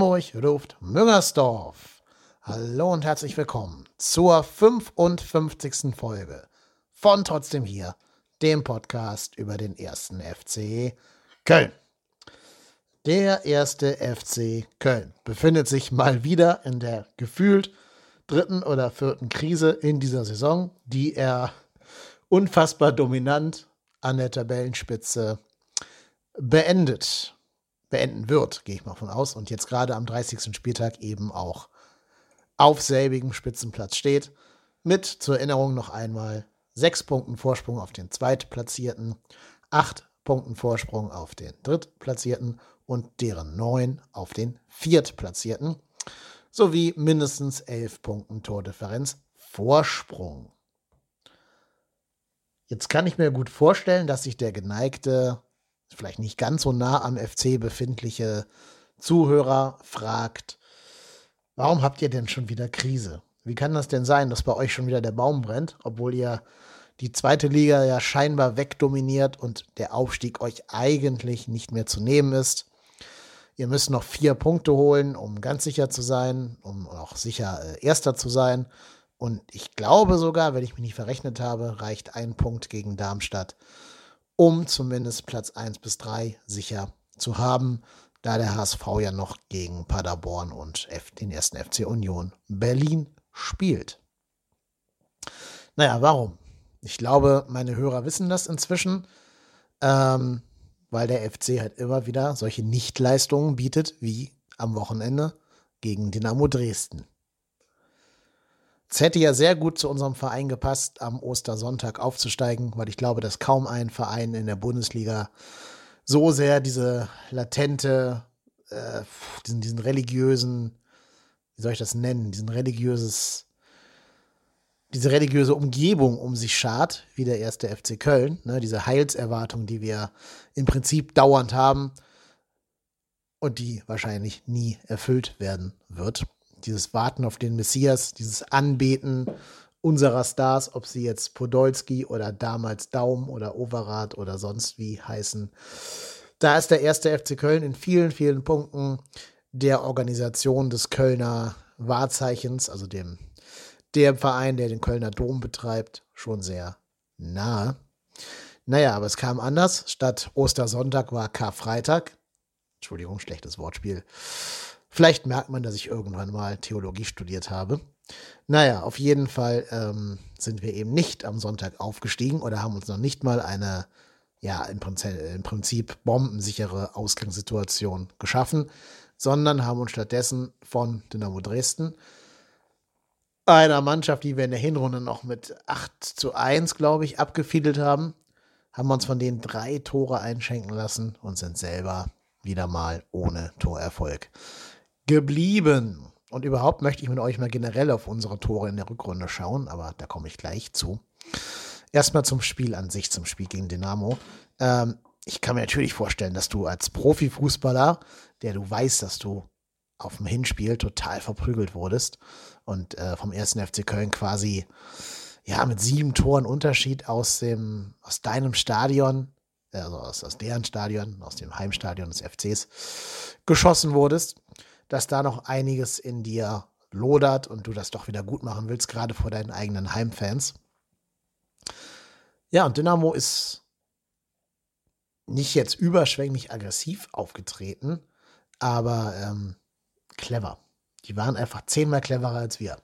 Hamburg ruft Müngersdorf. Hallo und herzlich willkommen zur 55. Folge von Trotzdem hier, dem Podcast über den ersten FC Köln. Der erste FC Köln befindet sich mal wieder in der gefühlt dritten oder vierten Krise in dieser Saison, die er unfassbar dominant an der Tabellenspitze beendet, beenden wird, gehe ich mal von aus, und jetzt gerade am 30. Spieltag eben auch auf selbigem Spitzenplatz steht, mit zur Erinnerung noch einmal sechs Punkten Vorsprung auf den Zweitplatzierten, acht Punkten Vorsprung auf den Drittplatzierten und deren neun auf den Viertplatzierten, sowie mindestens elf Punkten Tordifferenz Vorsprung. Jetzt kann ich mir gut vorstellen, dass sich der geneigte, vielleicht nicht ganz so nah am FC befindliche Zuhörer fragt, warum habt ihr denn schon wieder Krise? Wie kann das denn sein, dass bei euch schon wieder der Baum brennt, obwohl ihr die zweite Liga ja scheinbar wegdominiert und der Aufstieg euch eigentlich nicht mehr zu nehmen ist? Ihr müsst noch vier Punkte holen, um ganz sicher zu sein, um auch sicher äh, Erster zu sein. Und ich glaube sogar, wenn ich mich nicht verrechnet habe, reicht ein Punkt gegen Darmstadt, um zumindest Platz 1 bis 3 sicher zu haben, da der HSV ja noch gegen Paderborn und den ersten FC Union Berlin spielt. Naja, warum? Ich glaube, meine Hörer wissen das inzwischen, ähm, weil der FC halt immer wieder solche Nichtleistungen bietet, wie am Wochenende gegen Dynamo Dresden. Es hätte ja sehr gut zu unserem Verein gepasst, am Ostersonntag aufzusteigen, weil ich glaube, dass kaum ein Verein in der Bundesliga so sehr diese latente, äh, diesen, diesen religiösen, wie soll ich das nennen, diesen religiöses, diese religiöse Umgebung um sich schart, wie der erste FC Köln, ne, diese Heilserwartung, die wir im Prinzip dauernd haben und die wahrscheinlich nie erfüllt werden wird dieses Warten auf den Messias, dieses Anbeten unserer Stars, ob sie jetzt Podolski oder damals Daum oder Overath oder sonst wie heißen. Da ist der erste FC Köln in vielen, vielen Punkten der Organisation des Kölner Wahrzeichens, also dem, dem Verein, der den Kölner Dom betreibt, schon sehr nahe. Naja, aber es kam anders. Statt Ostersonntag war Karfreitag. Entschuldigung, schlechtes Wortspiel. Vielleicht merkt man, dass ich irgendwann mal Theologie studiert habe. Naja, auf jeden Fall ähm, sind wir eben nicht am Sonntag aufgestiegen oder haben uns noch nicht mal eine, ja, im Prinzip, im Prinzip bombensichere Ausgangssituation geschaffen, sondern haben uns stattdessen von Dynamo Dresden, einer Mannschaft, die wir in der Hinrunde noch mit 8 zu 1, glaube ich, abgefiedelt haben, haben wir uns von denen drei Tore einschenken lassen und sind selber wieder mal ohne Torerfolg geblieben. Und überhaupt möchte ich mit euch mal generell auf unsere Tore in der Rückrunde schauen, aber da komme ich gleich zu. Erstmal zum Spiel an sich, zum Spiel gegen Dynamo. Ähm, ich kann mir natürlich vorstellen, dass du als Profifußballer, der du weißt, dass du auf dem Hinspiel total verprügelt wurdest und äh, vom ersten FC Köln quasi ja mit sieben Toren Unterschied aus dem aus deinem Stadion, also aus, aus deren Stadion, aus dem Heimstadion des FCs geschossen wurdest dass da noch einiges in dir lodert und du das doch wieder gut machen willst, gerade vor deinen eigenen Heimfans. Ja, und Dynamo ist nicht jetzt überschwänglich aggressiv aufgetreten, aber ähm, clever. Die waren einfach zehnmal cleverer als wir.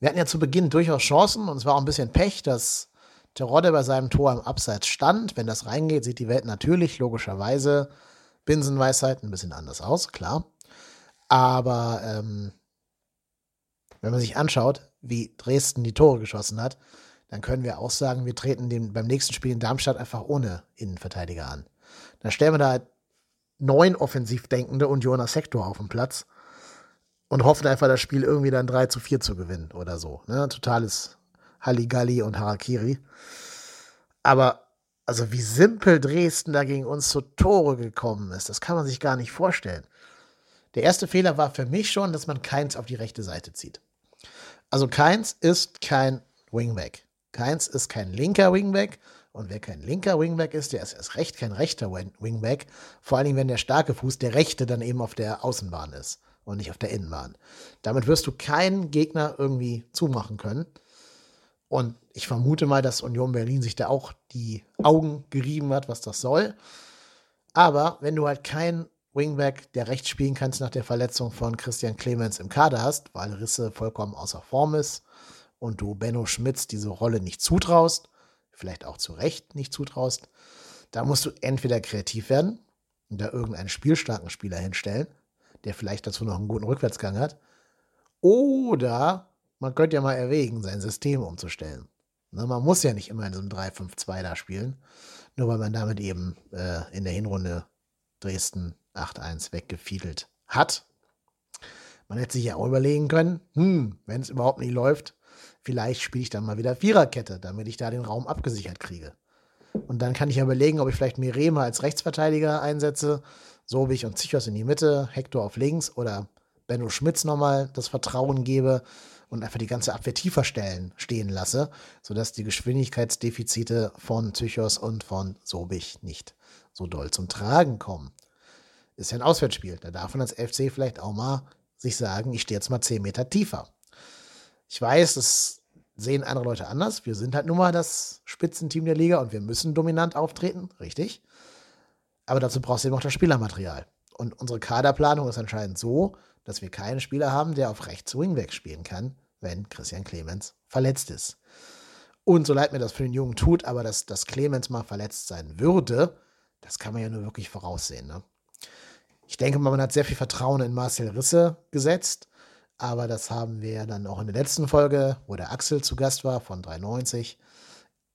Wir hatten ja zu Beginn durchaus Chancen und es war auch ein bisschen Pech, dass Terodde bei seinem Tor im Abseits stand. Wenn das reingeht, sieht die Welt natürlich logischerweise Binsenweisheit ein bisschen anders aus, klar. Aber ähm, wenn man sich anschaut, wie Dresden die Tore geschossen hat, dann können wir auch sagen, wir treten den, beim nächsten Spiel in Darmstadt einfach ohne Innenverteidiger an. Dann stellen wir da neun offensiv denkende und Jonas Sektor auf den Platz und hoffen einfach, das Spiel irgendwie dann 3 zu 4 zu gewinnen oder so. Ne? Totales Halligalli und Harakiri. Aber also wie simpel Dresden da gegen uns zu Tore gekommen ist, das kann man sich gar nicht vorstellen. Der erste Fehler war für mich schon, dass man Keins auf die rechte Seite zieht. Also Keins ist kein Wingback. Keins ist kein linker Wingback. Und wer kein linker Wingback ist, der ist erst recht kein rechter Wingback. Vor allen Dingen, wenn der starke Fuß, der rechte, dann eben auf der Außenbahn ist. und nicht auf der Innenbahn. Damit wirst du keinen Gegner irgendwie zumachen können. Und ich vermute mal, dass Union Berlin sich da auch die Augen gerieben hat, was das soll. Aber wenn du halt keinen Wingback, der rechts spielen kannst nach der Verletzung von Christian Clemens im Kader hast, weil Risse vollkommen außer Form ist und du Benno Schmitz diese Rolle nicht zutraust, vielleicht auch zu Recht nicht zutraust, da musst du entweder kreativ werden und da irgendeinen spielstarken Spieler hinstellen, der vielleicht dazu noch einen guten Rückwärtsgang hat, oder man könnte ja mal erwägen, sein System umzustellen. Man muss ja nicht immer in so einem 3-5-2 da spielen, nur weil man damit eben äh, in der Hinrunde Dresden 8-1 weggefiedelt hat. Man hätte sich ja auch überlegen können, hm, wenn es überhaupt nicht läuft, vielleicht spiele ich dann mal wieder Viererkette, damit ich da den Raum abgesichert kriege. Und dann kann ich ja überlegen, ob ich vielleicht Mirema als Rechtsverteidiger einsetze, Sobich und Zichos in die Mitte, Hector auf links oder Benno Schmitz nochmal das Vertrauen gebe und einfach die ganze Abwehr tiefer stellen, stehen lasse, sodass die Geschwindigkeitsdefizite von Zychos und von Sobich nicht so doll zum Tragen kommen. Ist ja ein Auswärtsspiel. Da darf man als FC vielleicht auch mal sich sagen, ich stehe jetzt mal 10 Meter tiefer. Ich weiß, das sehen andere Leute anders. Wir sind halt nun mal das Spitzenteam der Liga und wir müssen dominant auftreten, richtig. Aber dazu brauchst du eben auch das Spielermaterial. Und unsere Kaderplanung ist anscheinend so, dass wir keinen Spieler haben, der auf rechts Wingback spielen kann, wenn Christian Clemens verletzt ist. Und so leid mir das für den Jungen tut, aber dass, dass Clemens mal verletzt sein würde, das kann man ja nur wirklich voraussehen. Ne? Ich denke mal, man hat sehr viel Vertrauen in Marcel Risse gesetzt, aber das haben wir dann auch in der letzten Folge, wo der Axel zu Gast war von 390,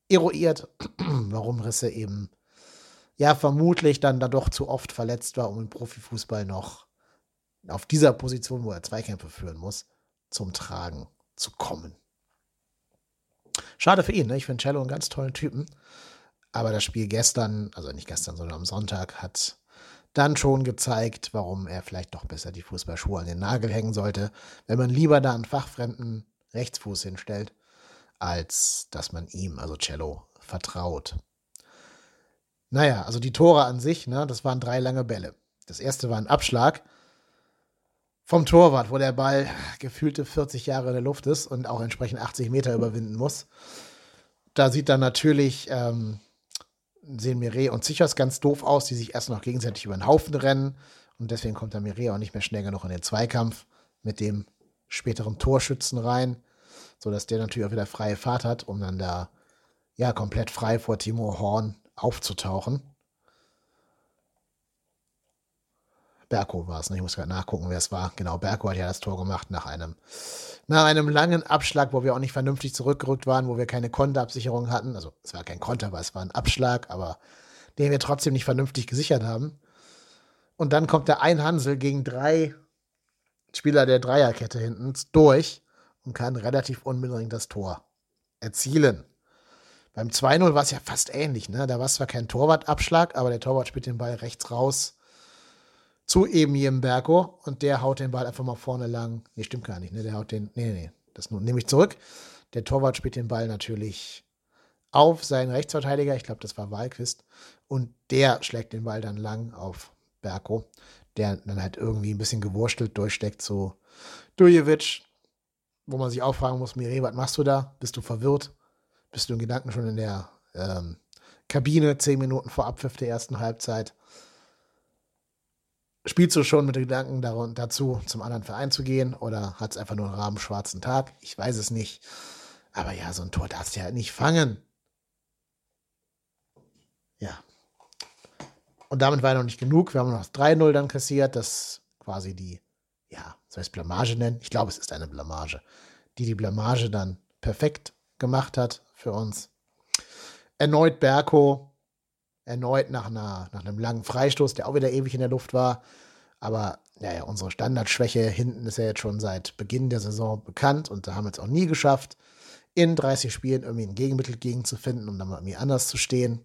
eruiert, warum Risse eben ja vermutlich dann da doch zu oft verletzt war, um im Profifußball noch auf dieser Position, wo er Zweikämpfe führen muss, zum Tragen zu kommen. Schade für ihn, ne? ich finde Cello einen ganz tollen Typen. Aber das Spiel gestern, also nicht gestern, sondern am Sonntag, hat dann schon gezeigt, warum er vielleicht doch besser die Fußballschuhe an den Nagel hängen sollte, wenn man lieber da einen fachfremden Rechtsfuß hinstellt, als dass man ihm, also Cello, vertraut. Naja, also die Tore an sich, ne, das waren drei lange Bälle. Das erste war ein Abschlag vom Torwart, wo der Ball gefühlte 40 Jahre in der Luft ist und auch entsprechend 80 Meter überwinden muss. Da sieht dann natürlich ähm, sehen Mireille und Zichos ganz doof aus, die sich erst noch gegenseitig über den Haufen rennen. Und deswegen kommt der Mireille auch nicht mehr schnell genug in den Zweikampf mit dem späteren Torschützen rein, sodass der natürlich auch wieder freie Fahrt hat, um dann da ja komplett frei vor Timo Horn aufzutauchen. Berko war es, ne? ich muss gerade nachgucken, wer es war. Genau, Berko hat ja das Tor gemacht nach einem, nach einem langen Abschlag, wo wir auch nicht vernünftig zurückgerückt waren, wo wir keine Konterabsicherung hatten. Also es war kein Konter, weil es war ein Abschlag, aber den wir trotzdem nicht vernünftig gesichert haben. Und dann kommt der Einhansel gegen drei Spieler der Dreierkette hinten durch und kann relativ unbedingt das Tor erzielen. Beim 2-0 war es ja fast ähnlich. Ne? Da war es zwar kein Torwartabschlag, aber der Torwart spielt den Ball rechts raus zu eben Berko und der haut den Ball einfach mal vorne lang. Nee, stimmt gar nicht. Ne? Der haut den. Nee, nee, das nehme ich zurück. Der Torwart spielt den Ball natürlich auf seinen Rechtsverteidiger. Ich glaube, das war Wahlquist. Und der schlägt den Ball dann lang auf Berko, der dann halt irgendwie ein bisschen gewurstelt durchsteckt zu Dujevic, wo man sich auch fragen muss: Mire, was machst du da? Bist du verwirrt? Bist du in Gedanken schon in der ähm, Kabine, zehn Minuten vor Abpfiff der ersten Halbzeit? Spielst du schon mit den Gedanken dazu, zum anderen Verein zu gehen oder hat es einfach nur einen rabenschwarzen Tag? Ich weiß es nicht. Aber ja, so ein Tor darfst du ja nicht fangen. Ja. Und damit war noch nicht genug. Wir haben noch 3-0 dann kassiert, das quasi die, ja, soll ich es Blamage nennen? Ich glaube, es ist eine Blamage, die die Blamage dann perfekt gemacht hat für uns. Erneut Berko, erneut nach, einer, nach einem langen Freistoß, der auch wieder ewig in der Luft war. Aber naja, unsere Standardschwäche hinten ist ja jetzt schon seit Beginn der Saison bekannt und da haben wir es auch nie geschafft, in 30 Spielen irgendwie ein Gegenmittel gegen zu finden, um dann mal irgendwie anders zu stehen.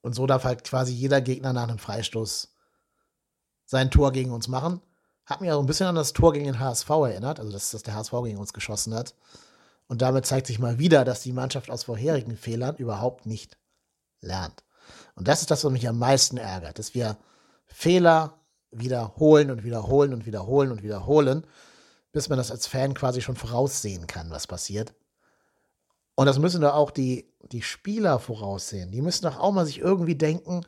Und so darf halt quasi jeder Gegner nach einem Freistoß sein Tor gegen uns machen. Hat mich auch ein bisschen an das Tor gegen den HSV erinnert, also dass, dass der HSV gegen uns geschossen hat. Und damit zeigt sich mal wieder, dass die Mannschaft aus vorherigen Fehlern überhaupt nicht lernt. Und das ist das, was mich am meisten ärgert, dass wir Fehler wiederholen und wiederholen und wiederholen und wiederholen, bis man das als Fan quasi schon voraussehen kann, was passiert. Und das müssen doch auch die, die Spieler voraussehen. Die müssen doch auch mal sich irgendwie denken,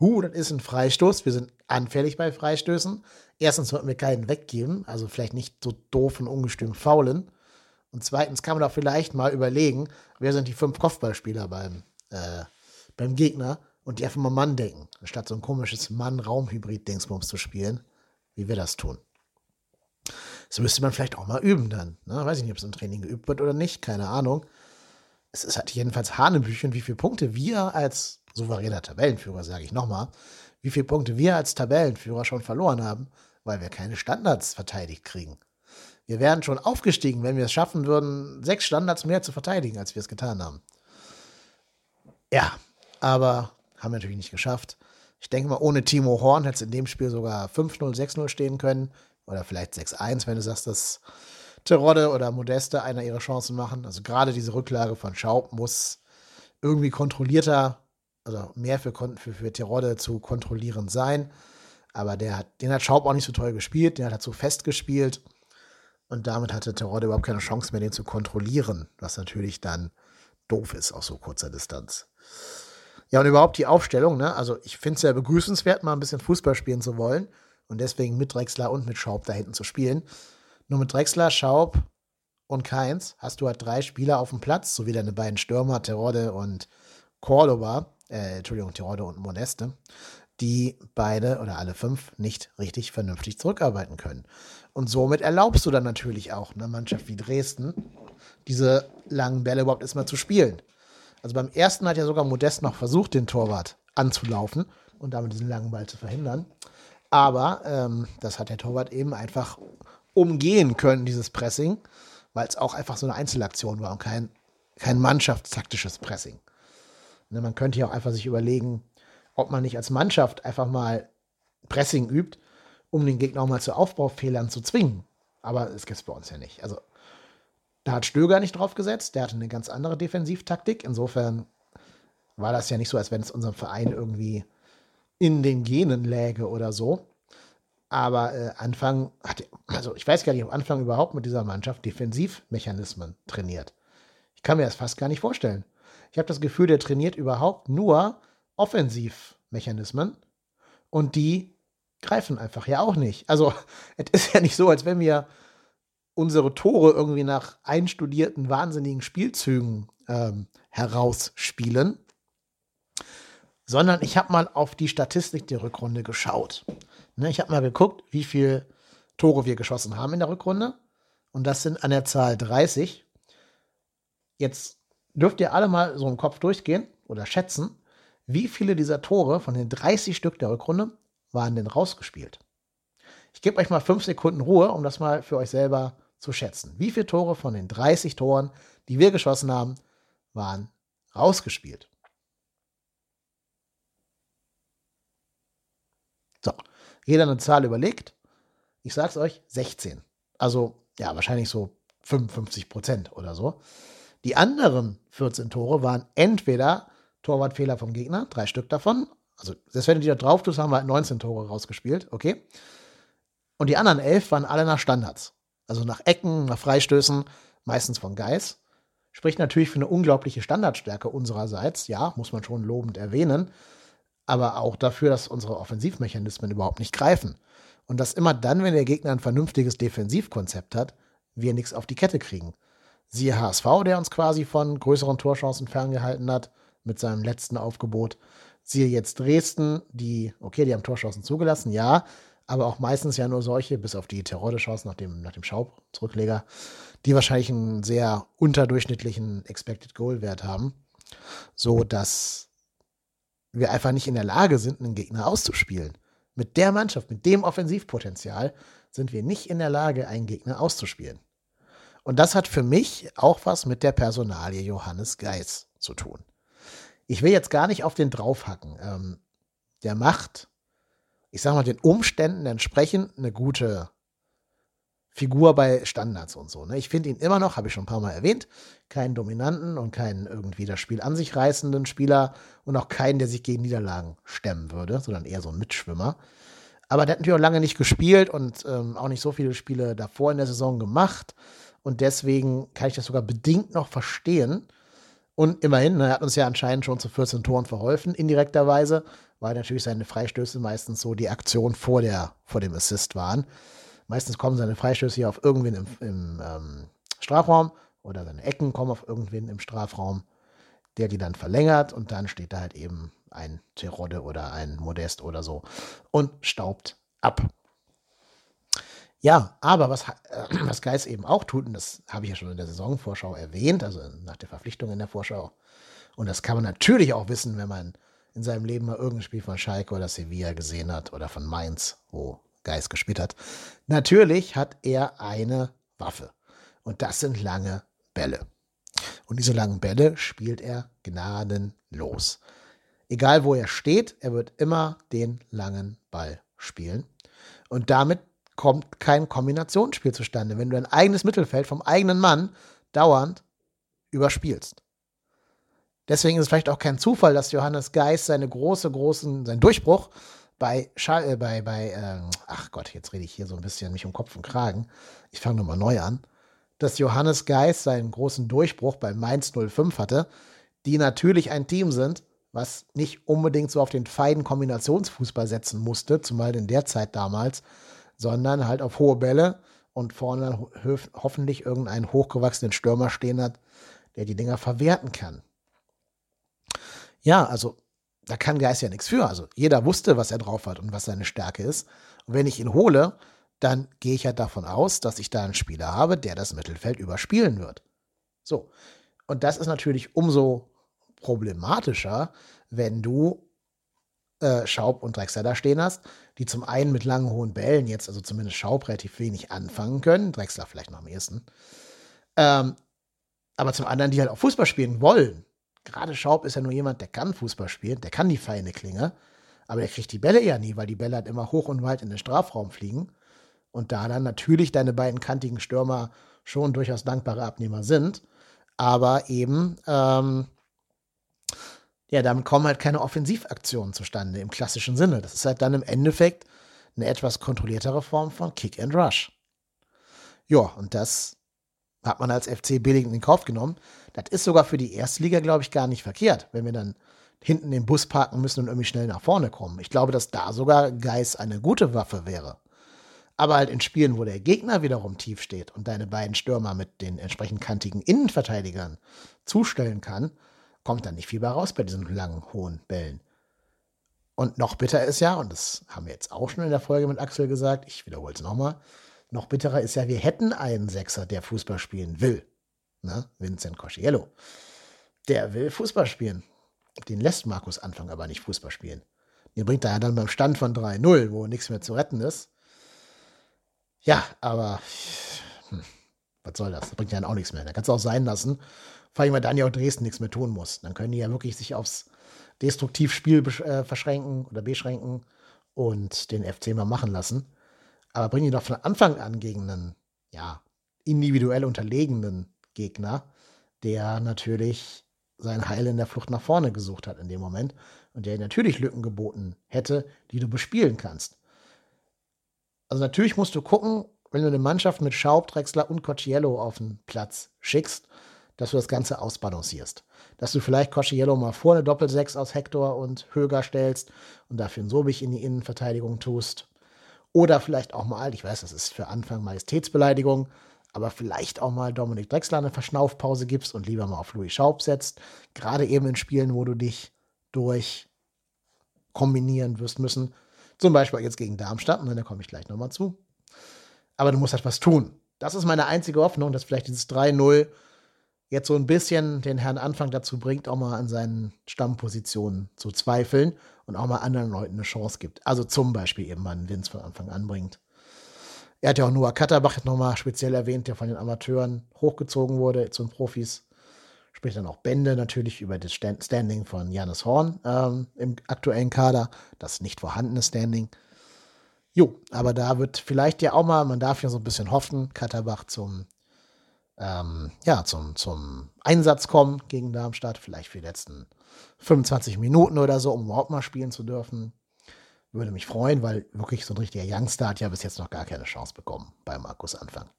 hu, das ist ein Freistoß, wir sind anfällig bei Freistößen. Erstens sollten wir keinen weggeben, also vielleicht nicht so doof und ungestüm faulen. Und zweitens kann man doch vielleicht mal überlegen, wer sind die fünf Kopfballspieler beim, äh, beim Gegner und die einfach mal Mann denken, statt so ein komisches Mann-Raum-Hybrid-Dingsbums zu spielen, wie wir das tun. Das müsste man vielleicht auch mal üben dann. Ne? Weiß ich nicht, ob es im Training geübt wird oder nicht, keine Ahnung. Es ist halt jedenfalls Hanebüchen, wie viele Punkte wir als souveräner Tabellenführer, sage ich nochmal, wie viele Punkte wir als Tabellenführer schon verloren haben, weil wir keine Standards verteidigt kriegen. Wir wären schon aufgestiegen, wenn wir es schaffen würden, sechs Standards mehr zu verteidigen, als wir es getan haben. Ja, aber haben wir natürlich nicht geschafft. Ich denke mal, ohne Timo Horn hätte es in dem Spiel sogar 5-0, 6-0 stehen können. Oder vielleicht 6-1, wenn du sagst, dass Terodde oder Modeste einer ihre Chancen machen. Also gerade diese Rücklage von Schaub muss irgendwie kontrollierter, also mehr für, für, für Terodde zu kontrollieren sein. Aber der hat, den hat Schaub auch nicht so toll gespielt, der hat so fest gespielt. Und damit hatte Terodde überhaupt keine Chance mehr, den zu kontrollieren, was natürlich dann doof ist auf so kurzer Distanz. Ja, und überhaupt die Aufstellung, ne? Also ich finde es sehr begrüßenswert, mal ein bisschen Fußball spielen zu wollen und deswegen mit Drexler und mit Schaub da hinten zu spielen. Nur mit Drexler, Schaub und Keins hast du halt drei Spieler auf dem Platz, sowie deine beiden Stürmer, Terode und Cordoba, äh, Entschuldigung, Terode und Modeste, die beide oder alle fünf nicht richtig vernünftig zurückarbeiten können. Und somit erlaubst du dann natürlich auch einer Mannschaft wie Dresden, diese langen Bälle überhaupt erstmal zu spielen. Also beim ersten hat ja sogar Modest noch versucht, den Torwart anzulaufen und damit diesen langen Ball zu verhindern. Aber ähm, das hat der Torwart eben einfach umgehen können, dieses Pressing, weil es auch einfach so eine Einzelaktion war und kein, kein mannschaftstaktisches Pressing. Ne, man könnte ja auch einfach sich überlegen, ob man nicht als Mannschaft einfach mal Pressing übt, um den Gegner auch mal zu Aufbaufehlern zu zwingen. Aber das gibt es bei uns ja nicht. Also da hat Stöger nicht drauf gesetzt, der hatte eine ganz andere Defensivtaktik. Insofern war das ja nicht so, als wenn es unserem Verein irgendwie in den Genen läge oder so. Aber äh, Anfang hat, also ich weiß gar nicht, ob Anfang überhaupt mit dieser Mannschaft Defensivmechanismen trainiert. Ich kann mir das fast gar nicht vorstellen. Ich habe das Gefühl, der trainiert überhaupt nur Offensivmechanismen und die greifen einfach ja auch nicht. Also es ist ja nicht so, als wenn wir unsere Tore irgendwie nach einstudierten, wahnsinnigen Spielzügen ähm, herausspielen, sondern ich habe mal auf die Statistik der Rückrunde geschaut. Ne, ich habe mal geguckt, wie viele Tore wir geschossen haben in der Rückrunde. Und das sind an der Zahl 30. Jetzt dürft ihr alle mal so im Kopf durchgehen oder schätzen, wie viele dieser Tore von den 30 Stück der Rückrunde waren denn rausgespielt. Ich gebe euch mal fünf Sekunden Ruhe, um das mal für euch selber zu schätzen. Wie viele Tore von den 30 Toren, die wir geschossen haben, waren rausgespielt? So, jeder eine Zahl überlegt. Ich sag's euch, 16. Also, ja, wahrscheinlich so 55 Prozent oder so. Die anderen 14 Tore waren entweder Torwartfehler vom Gegner, drei Stück davon. Also, selbst wenn du die da drauf tust, haben wir 19 halt Tore rausgespielt, okay? Und die anderen 11 waren alle nach Standards. Also nach Ecken, nach Freistößen, meistens von Geis. Spricht natürlich für eine unglaubliche Standardstärke unsererseits, ja, muss man schon lobend erwähnen aber auch dafür, dass unsere Offensivmechanismen überhaupt nicht greifen. Und dass immer dann, wenn der Gegner ein vernünftiges Defensivkonzept hat, wir nichts auf die Kette kriegen. Siehe HSV, der uns quasi von größeren Torchancen ferngehalten hat mit seinem letzten Aufgebot. Siehe jetzt Dresden, die, okay, die haben Torchancen zugelassen, ja, aber auch meistens ja nur solche, bis auf die Terrorde-Chance nach dem, nach dem Schaub-Zurückleger, die wahrscheinlich einen sehr unterdurchschnittlichen Expected Goal-Wert haben, so dass wir einfach nicht in der Lage sind, einen Gegner auszuspielen. Mit der Mannschaft, mit dem Offensivpotenzial sind wir nicht in der Lage, einen Gegner auszuspielen. Und das hat für mich auch was mit der Personalie Johannes Geis zu tun. Ich will jetzt gar nicht auf den draufhacken. Ähm, der macht, ich sag mal, den Umständen entsprechend eine gute Figur bei Standards und so. Ne? Ich finde ihn immer noch, habe ich schon ein paar Mal erwähnt, keinen dominanten und keinen irgendwie das Spiel an sich reißenden Spieler und auch keinen, der sich gegen Niederlagen stemmen würde, sondern eher so ein Mitschwimmer. Aber der hat natürlich auch lange nicht gespielt und ähm, auch nicht so viele Spiele davor in der Saison gemacht. Und deswegen kann ich das sogar bedingt noch verstehen. Und immerhin, er hat uns ja anscheinend schon zu 14 Toren verholfen, indirekterweise, weil natürlich seine Freistöße meistens so die Aktion vor, der, vor dem Assist waren. Meistens kommen seine Freistöße hier auf irgendwen im, im ähm, Strafraum oder seine Ecken kommen auf irgendwen im Strafraum, der die dann verlängert und dann steht da halt eben ein Terodde oder ein Modest oder so und staubt ab. Ja, aber was, äh, was Geis eben auch tut, und das habe ich ja schon in der Saisonvorschau erwähnt, also nach der Verpflichtung in der Vorschau, und das kann man natürlich auch wissen, wenn man in seinem Leben mal irgendein Spiel von Schalke oder Sevilla gesehen hat oder von Mainz, wo Geis gespielt hat. Natürlich hat er eine Waffe. Und das sind lange Bälle. Und diese langen Bälle spielt er gnadenlos. Egal wo er steht, er wird immer den langen Ball spielen. Und damit kommt kein Kombinationsspiel zustande, wenn du dein eigenes Mittelfeld vom eigenen Mann dauernd überspielst. Deswegen ist es vielleicht auch kein Zufall, dass Johannes Geist seine große, großen, sein Durchbruch bei, Schall, äh, bei, bei äh, ach Gott, jetzt rede ich hier so ein bisschen mich um Kopf und Kragen. Ich fange nochmal neu an. Dass Johannes Geist seinen großen Durchbruch bei Mainz 05 hatte, die natürlich ein Team sind, was nicht unbedingt so auf den feinen Kombinationsfußball setzen musste, zumal in der Zeit damals, sondern halt auf hohe Bälle und vorne ho hoffentlich irgendeinen hochgewachsenen Stürmer stehen hat, der die Dinger verwerten kann. Ja, also da kann Geist ja nichts für. Also jeder wusste, was er drauf hat und was seine Stärke ist. Und wenn ich ihn hole, dann gehe ich ja davon aus, dass ich da einen Spieler habe, der das Mittelfeld überspielen wird. So. Und das ist natürlich umso problematischer, wenn du äh, Schaub und Drexler da stehen hast, die zum einen mit langen, hohen Bällen jetzt, also zumindest Schaub, relativ wenig anfangen können. Drexler vielleicht noch am ehesten. Ähm, aber zum anderen, die halt auch Fußball spielen wollen gerade Schaub ist ja nur jemand, der kann Fußball spielen, der kann die feine Klinge, aber der kriegt die Bälle eher nie, weil die Bälle halt immer hoch und weit in den Strafraum fliegen. Und da dann natürlich deine beiden kantigen Stürmer schon durchaus dankbare Abnehmer sind, aber eben, ähm, ja, damit kommen halt keine Offensivaktionen zustande im klassischen Sinne. Das ist halt dann im Endeffekt eine etwas kontrolliertere Form von Kick and Rush. Ja, und das hat man als FC billig in den Kauf genommen. Das ist sogar für die erste Liga, glaube ich, gar nicht verkehrt, wenn wir dann hinten den Bus parken müssen und irgendwie schnell nach vorne kommen. Ich glaube, dass da sogar Geis eine gute Waffe wäre. Aber halt in Spielen, wo der Gegner wiederum tief steht und deine beiden Stürmer mit den entsprechend kantigen Innenverteidigern zustellen kann, kommt dann nicht viel bei raus bei diesen langen, hohen Bällen. Und noch bitter ist ja, und das haben wir jetzt auch schon in der Folge mit Axel gesagt, ich wiederhole es nochmal, noch bitterer ist ja, wir hätten einen Sechser, der Fußball spielen will. Ne? Vincent Cosciello. Der will Fußball spielen. Den lässt Markus Anfang aber nicht Fußball spielen. Den bringt er ja dann beim Stand von 3-0, wo nichts mehr zu retten ist. Ja, aber hm, was soll das? Das bringt ja dann auch nichts mehr. Da kannst du auch sein lassen. Vor allem, weil ja auch Dresden nichts mehr tun muss. Dann können die ja wirklich sich aufs Destruktivspiel äh, verschränken oder beschränken und den FC mal machen lassen. Aber bring ihn doch von Anfang an gegen einen, ja, individuell unterlegenen Gegner, der natürlich sein Heil in der Flucht nach vorne gesucht hat in dem Moment und der natürlich Lücken geboten hätte, die du bespielen kannst. Also natürlich musst du gucken, wenn du eine Mannschaft mit Schaub, Drexler und Cocciello auf den Platz schickst, dass du das Ganze ausbalancierst. Dass du vielleicht Cocciello mal vor eine Doppelsechs aus Hector und Höger stellst und dafür einen Sobich in die Innenverteidigung tust. Oder vielleicht auch mal, ich weiß, das ist für Anfang Majestätsbeleidigung, aber vielleicht auch mal Dominik Drexler eine Verschnaufpause gibst und lieber mal auf Louis Schaub setzt. Gerade eben in Spielen, wo du dich durch kombinieren wirst müssen. Zum Beispiel jetzt gegen Darmstadt, und da komme ich gleich nochmal zu. Aber du musst halt was tun. Das ist meine einzige Hoffnung, dass vielleicht dieses 3-0 jetzt so ein bisschen den Herrn Anfang dazu bringt, auch mal an seinen Stammpositionen zu zweifeln und auch mal anderen Leuten eine Chance gibt. Also zum Beispiel eben mal einen Vince von Anfang an bringt. Er hat ja auch Noah Katterbach nochmal speziell erwähnt, der von den Amateuren hochgezogen wurde zu den Profis. Spricht dann auch Bände natürlich über das Standing von Janis Horn ähm, im aktuellen Kader, das nicht vorhandene Standing. Jo, aber da wird vielleicht ja auch mal, man darf ja so ein bisschen hoffen, Katterbach zum, ähm, ja, zum, zum Einsatz kommen gegen Darmstadt, vielleicht für die letzten 25 Minuten oder so, um überhaupt mal spielen zu dürfen. Würde mich freuen, weil wirklich so ein richtiger Youngster hat ja bis jetzt noch gar keine Chance bekommen bei Markus Anfang.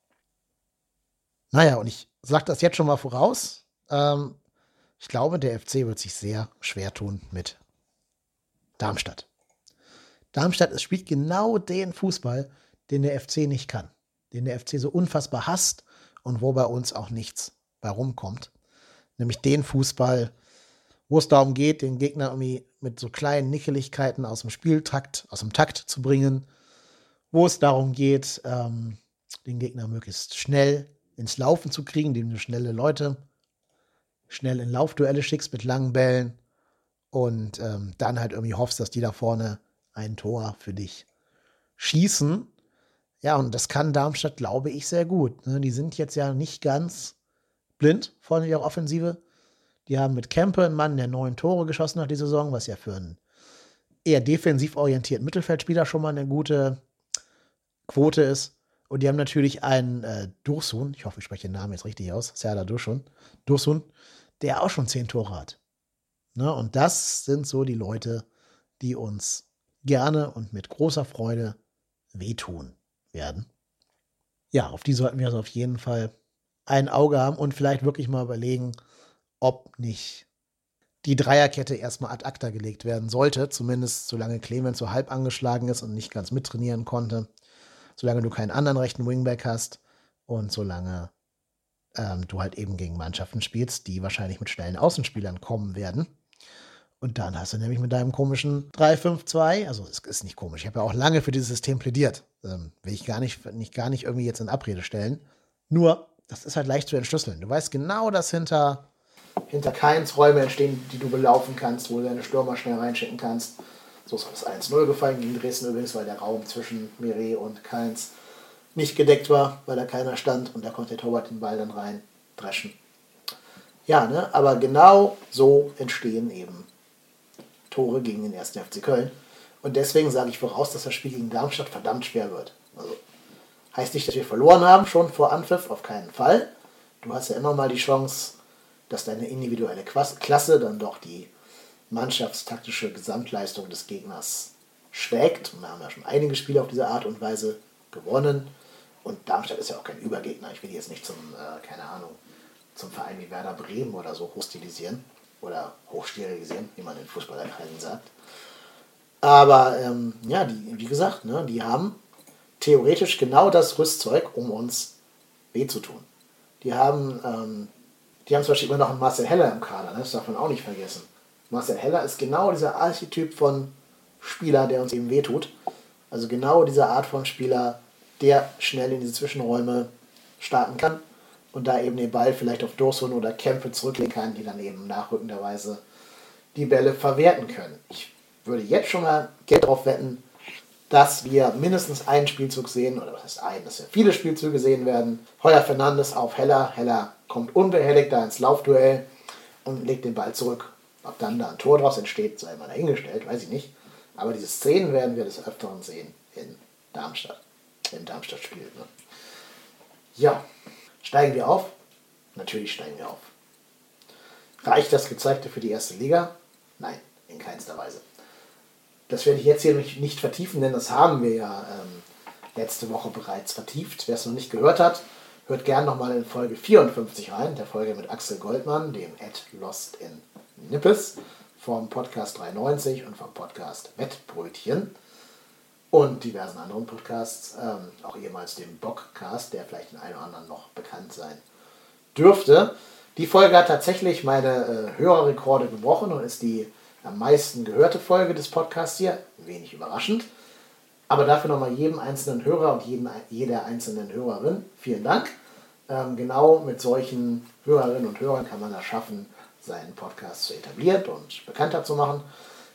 Naja, und ich sage das jetzt schon mal voraus. Ähm, ich glaube, der FC wird sich sehr schwer tun mit Darmstadt. Darmstadt spielt genau den Fußball, den der FC nicht kann. Den der FC so unfassbar hasst und wo bei uns auch nichts bei rumkommt. Nämlich den Fußball, wo es darum geht, den Gegner irgendwie mit so kleinen Nickeligkeiten aus dem Spieltakt, aus dem Takt zu bringen, wo es darum geht, ähm, den Gegner möglichst schnell ins Laufen zu kriegen, indem du schnelle Leute schnell in Laufduelle schickst mit langen Bällen und ähm, dann halt irgendwie hoffst, dass die da vorne ein Tor für dich schießen. Ja, und das kann Darmstadt, glaube ich, sehr gut. Ne? Die sind jetzt ja nicht ganz blind von ihrer Offensive. Die haben mit Kempe einen Mann, der neun Tore geschossen hat die Saison, was ja für einen eher defensiv orientierten Mittelfeldspieler schon mal eine gute Quote ist. Und die haben natürlich einen äh, Dursun, ich hoffe, ich spreche den Namen jetzt richtig aus, Serdar Dursun, Dursun, der auch schon zehn Tore hat. Ne? Und das sind so die Leute, die uns gerne und mit großer Freude wehtun werden. Ja, auf die sollten wir also auf jeden Fall ein Auge haben und vielleicht wirklich mal überlegen, ob nicht die Dreierkette erstmal ad acta gelegt werden sollte, zumindest solange Clemens so halb angeschlagen ist und nicht ganz mittrainieren konnte, solange du keinen anderen rechten Wingback hast und solange ähm, du halt eben gegen Mannschaften spielst, die wahrscheinlich mit schnellen Außenspielern kommen werden. Und dann hast du nämlich mit deinem komischen 3-5-2, also es ist nicht komisch, ich habe ja auch lange für dieses System plädiert, ähm, will ich gar nicht, nicht, gar nicht irgendwie jetzt in Abrede stellen. Nur, das ist halt leicht zu entschlüsseln. Du weißt genau, dass hinter, hinter Keins Räume entstehen, die du belaufen kannst, wo du deine Stürmer schnell reinschicken kannst. So ist das 1-0 gefallen gegen Dresden übrigens, weil der Raum zwischen Mire und Keins nicht gedeckt war, weil da keiner stand und da konnte der Torwart den Ball dann rein dreschen. Ja, ne? aber genau so entstehen eben Tore gegen den 1. FC Köln. Und deswegen sage ich voraus, dass das Spiel gegen Darmstadt verdammt schwer wird. Also heißt nicht, dass wir verloren haben, schon vor Anpfiff, auf keinen Fall. Du hast ja immer mal die Chance, dass deine individuelle Klasse dann doch die mannschaftstaktische Gesamtleistung des Gegners schlägt. Und wir haben ja schon einige Spiele auf diese Art und Weise gewonnen. Und Darmstadt ist ja auch kein Übergegner. Ich will jetzt nicht zum, äh, keine Ahnung, zum Verein wie Werder Bremen oder so hochstilisieren oder hochstilisieren, wie man in Fußballerkreisen sagt. Aber ähm, ja, die, wie gesagt, ne, die haben theoretisch genau das Rüstzeug, um uns weh zu tun. Die haben, ähm, die haben zum Beispiel immer noch einen Marcel Heller im Kader, ne? das darf man auch nicht vergessen. Marcel Heller ist genau dieser Archetyp von Spieler, der uns eben wehtut. Also genau diese Art von Spieler, der schnell in diese Zwischenräume starten kann und da eben den Ball vielleicht auf Dorsun oder Kämpfe zurücklegen kann, die dann eben nachrückenderweise die Bälle verwerten können. Ich würde jetzt schon mal Geld darauf wetten, dass wir mindestens einen Spielzug sehen, oder was heißt ein, dass wir viele Spielzüge sehen werden. Heuer Fernandes auf Heller. Heller kommt unbehelligt da ins Laufduell und legt den Ball zurück. Ob dann da ein Tor draus entsteht, sei mal dahingestellt, weiß ich nicht. Aber diese Szenen werden wir des Öfteren sehen in Darmstadt in Darmstadt spielt. Ne? Ja, steigen wir auf? Natürlich steigen wir auf. Reicht das Gezeigte für die erste Liga? Nein, in keinster Weise. Das werde ich jetzt hier nicht vertiefen, denn das haben wir ja ähm, letzte Woche bereits vertieft. Wer es noch nicht gehört hat, hört gern nochmal in Folge 54 rein, der Folge mit Axel Goldmann, dem Ed Lost in Nippes, vom Podcast 93 und vom Podcast Wettbrötchen und diversen anderen Podcasts, ähm, auch ehemals dem Bockcast, der vielleicht den einen oder anderen noch bekannt sein dürfte. Die Folge hat tatsächlich meine äh, Hörerrekorde gebrochen und ist die am meisten gehörte Folge des Podcasts hier. Wenig überraschend. Aber dafür nochmal jedem einzelnen Hörer und jedem, jeder einzelnen Hörerin vielen Dank. Ähm, genau mit solchen Hörerinnen und Hörern kann man es schaffen, seinen Podcast zu etablieren und bekannter zu machen.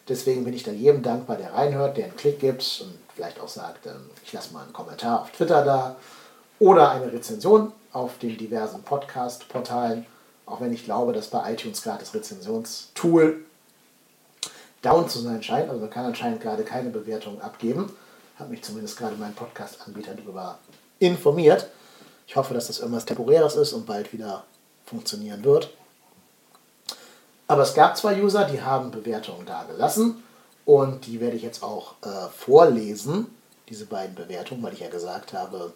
Deswegen bin ich da jedem dankbar, der reinhört, der einen Klick gibt und vielleicht auch sagt, ähm, ich lasse mal einen Kommentar auf Twitter da oder eine Rezension auf den diversen Podcast-Portalen. Auch wenn ich glaube, dass bei iTunes gerade das Rezensionstool down zu sein scheint. Also man kann anscheinend gerade keine Bewertung abgeben. Hat mich zumindest gerade mein Podcast-Anbieter darüber informiert. Ich hoffe, dass das irgendwas Temporäres ist und bald wieder funktionieren wird. Aber es gab zwei User, die haben Bewertungen da gelassen Und die werde ich jetzt auch äh, vorlesen, diese beiden Bewertungen, weil ich ja gesagt habe,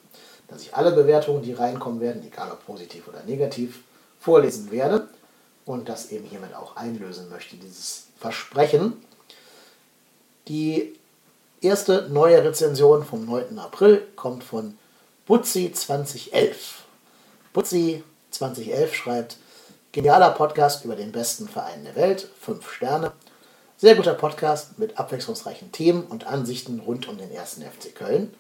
dass ich alle Bewertungen, die reinkommen werden, egal ob positiv oder negativ, vorlesen werde und das eben hiermit auch einlösen möchte, dieses Versprechen. Die erste neue Rezension vom 9. April kommt von Butzi 2011. Butzi 2011 schreibt, genialer Podcast über den besten Verein der Welt, 5 Sterne. Sehr guter Podcast mit abwechslungsreichen Themen und Ansichten rund um den ersten FC Köln.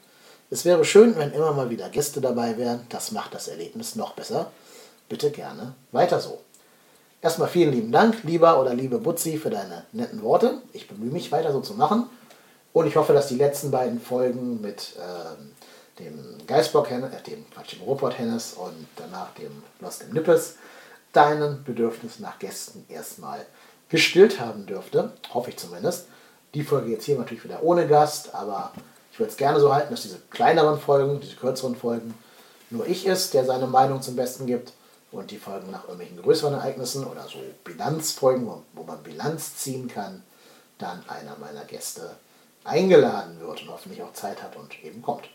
Es wäre schön, wenn immer mal wieder Gäste dabei wären. Das macht das Erlebnis noch besser. Bitte gerne weiter so. Erstmal vielen lieben Dank, lieber oder liebe Butzi, für deine netten Worte. Ich bemühe mich weiter so zu machen. Und ich hoffe, dass die letzten beiden Folgen mit ähm, dem Geisbock äh, dem Quatsch, dem Robot Hennes und danach dem Lost im Nippes deinen Bedürfnis nach Gästen erstmal gestillt haben dürfte. Hoffe ich zumindest. Die Folge jetzt hier natürlich wieder ohne Gast, aber ich würde es gerne so halten, dass diese kleineren Folgen, diese kürzeren Folgen, nur ich ist, der seine Meinung zum Besten gibt und die Folgen nach irgendwelchen größeren Ereignissen oder so Bilanzfolgen, wo man Bilanz ziehen kann, dann einer meiner Gäste eingeladen wird und hoffentlich auch Zeit hat und eben kommt.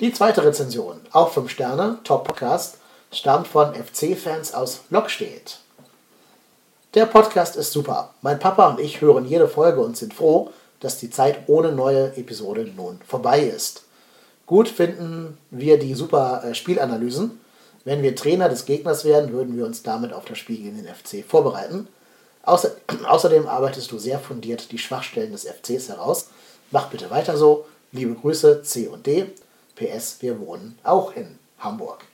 Die zweite Rezension, auch 5 Sterne, Top Podcast, stammt von FC-Fans aus Lockstedt. Der Podcast ist super. Mein Papa und ich hören jede Folge und sind froh, dass die Zeit ohne neue Episode nun vorbei ist. Gut finden wir die super äh, Spielanalysen. Wenn wir Trainer des Gegners wären, würden wir uns damit auf das Spiel gegen den FC vorbereiten. Außer, außerdem arbeitest du sehr fundiert die Schwachstellen des FCs heraus. Mach bitte weiter so. Liebe Grüße, C und D. PS, wir wohnen auch in Hamburg.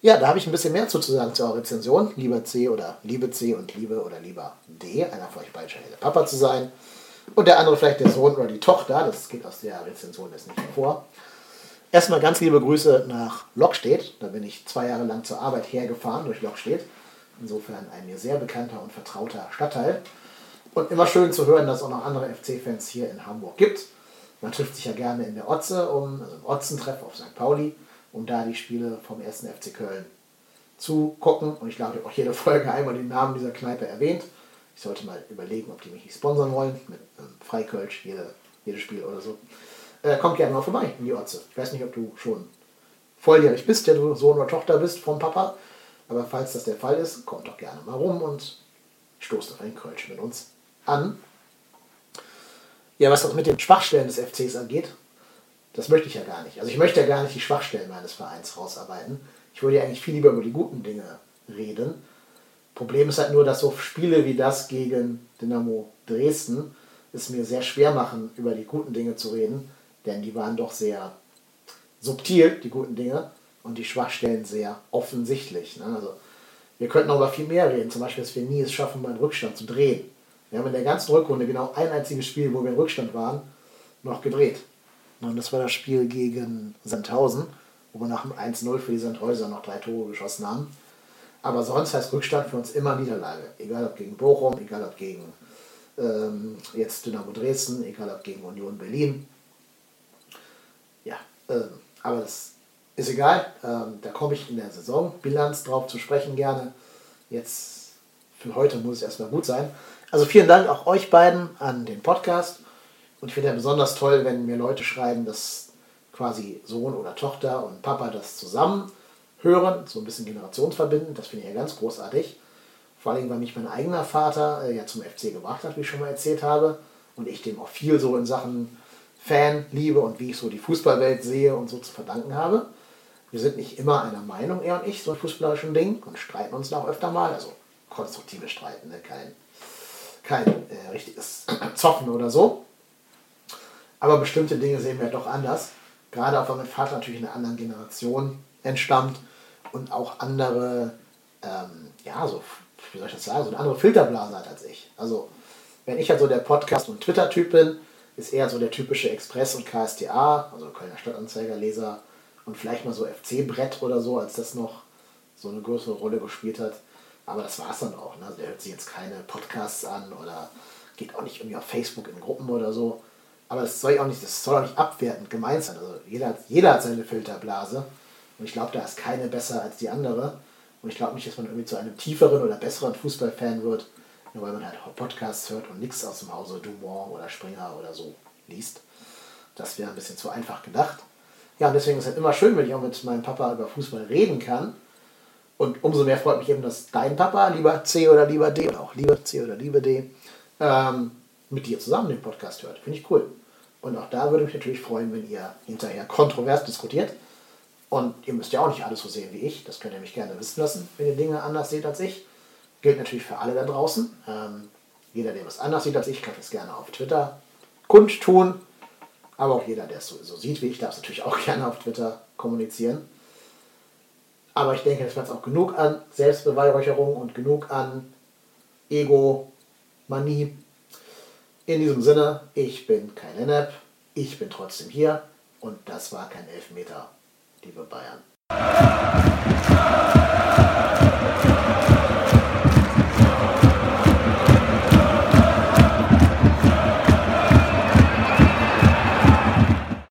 Ja, da habe ich ein bisschen mehr zu sagen zur Rezension. Lieber C oder Liebe C und Liebe oder lieber D. Einer von euch beiden scheint der Papa zu sein. Und der andere vielleicht der Sohn oder die Tochter. Das geht aus der Rezension jetzt nicht hervor. Erstmal ganz liebe Grüße nach Lockstedt. Da bin ich zwei Jahre lang zur Arbeit hergefahren durch Lockstedt. Insofern ein mir sehr bekannter und vertrauter Stadtteil. Und immer schön zu hören, dass es auch noch andere FC-Fans hier in Hamburg gibt. Man trifft sich ja gerne in der Otze, um, also im Otzentreff auf St. Pauli, um da die Spiele vom 1. FC Köln zu gucken. Und ich glaube, auch jede Folge einmal den Namen dieser Kneipe erwähnt. Ich sollte mal überlegen, ob die mich nicht sponsern wollen mit ähm, Freikölsch, jede, jedes Spiel oder so. Äh, kommt gerne mal vorbei in die Otze. Ich weiß nicht, ob du schon volljährig bist, der du Sohn oder Tochter bist vom Papa. Aber falls das der Fall ist, kommt doch gerne mal rum und stoßt auf ein Kölsch mit uns an. Ja, was das mit den Schwachstellen des FCs angeht, das möchte ich ja gar nicht. Also ich möchte ja gar nicht die Schwachstellen meines Vereins rausarbeiten. Ich würde ja eigentlich viel lieber über die guten Dinge reden. Problem ist halt nur, dass so Spiele wie das gegen Dynamo Dresden es mir sehr schwer machen, über die guten Dinge zu reden, denn die waren doch sehr subtil, die guten Dinge, und die Schwachstellen sehr offensichtlich. Ne? Also wir könnten aber viel mehr reden, zum Beispiel, dass wir nie es schaffen, mal einen Rückstand zu drehen. Wir haben in der ganzen Rückrunde genau ein einziges Spiel, wo wir in Rückstand waren, noch gedreht. Und das war das Spiel gegen Sandhausen, wo wir nach dem 1-0 für die Sandhäuser noch drei Tore geschossen haben. Aber sonst heißt Rückstand für uns immer Niederlage. Egal ob gegen Bochum, egal ob gegen ähm, jetzt Dynamo Dresden, egal ob gegen Union Berlin. Ja, ähm, aber das ist egal. Ähm, da komme ich in der Saisonbilanz drauf zu sprechen gerne. Jetzt für heute muss es erstmal gut sein. Also vielen Dank auch euch beiden an den Podcast. Und ich finde ja besonders toll, wenn mir Leute schreiben, dass quasi Sohn oder Tochter und Papa das zusammen hören, so ein bisschen generationsverbindend. Das finde ich ja ganz großartig. Vor allem, weil mich mein eigener Vater äh, ja zum FC gebracht hat, wie ich schon mal erzählt habe. Und ich dem auch viel so in Sachen Fan, Liebe und wie ich so die Fußballwelt sehe und so zu verdanken habe. Wir sind nicht immer einer Meinung, er und ich, so ein fußballerischen Ding und streiten uns da auch öfter mal. Also konstruktive Streiten, ne? kein, kein äh, richtiges Zoffen oder so. Aber bestimmte Dinge sehen wir doch anders. Gerade auch weil mein Vater natürlich in einer anderen Generation entstammt und auch andere, ähm, ja, so, wie soll ich das sagen, so eine andere Filterblase hat als ich. Also, wenn ich halt so der Podcast- und Twitter-Typ bin, ist eher so der typische Express- und KSTA, also Kölner Stadtanzeiger-Leser und vielleicht mal so FC-Brett oder so, als das noch so eine größere Rolle gespielt hat. Aber das war es dann auch. Ne? Also der hört sich jetzt keine Podcasts an oder geht auch nicht irgendwie auf Facebook in Gruppen oder so. Aber das soll auch nicht, das soll auch nicht abwertend gemeint sein. Also jeder, jeder hat seine Filterblase. Und ich glaube, da ist keine besser als die andere. Und ich glaube nicht, dass man irgendwie zu einem tieferen oder besseren Fußballfan wird, nur weil man halt Podcasts hört und nichts aus dem Hause Dumont oder Springer oder so liest. Das wäre ein bisschen zu einfach gedacht. Ja, und deswegen ist es halt immer schön, wenn ich auch mit meinem Papa über Fußball reden kann. Und umso mehr freut mich eben, dass dein Papa, lieber C oder lieber D, oder auch lieber C oder lieber D, ähm, mit dir zusammen den Podcast hört. Finde ich cool. Und auch da würde mich natürlich freuen, wenn ihr hinterher kontrovers diskutiert. Und ihr müsst ja auch nicht alles so sehen wie ich. Das könnt ihr mich gerne wissen lassen, wenn ihr Dinge anders seht als ich. Gilt natürlich für alle da draußen. Ähm, jeder, der was anders sieht als ich, kann das gerne auf Twitter kundtun. Aber auch jeder, der es so, so sieht wie ich, darf es natürlich auch gerne auf Twitter kommunizieren. Aber ich denke, es wird auch genug an Selbstbeweihräucherung und genug an Ego, Manie. In diesem Sinne, ich bin kein Lennep, ich bin trotzdem hier und das war kein Elfmeter, liebe Bayern.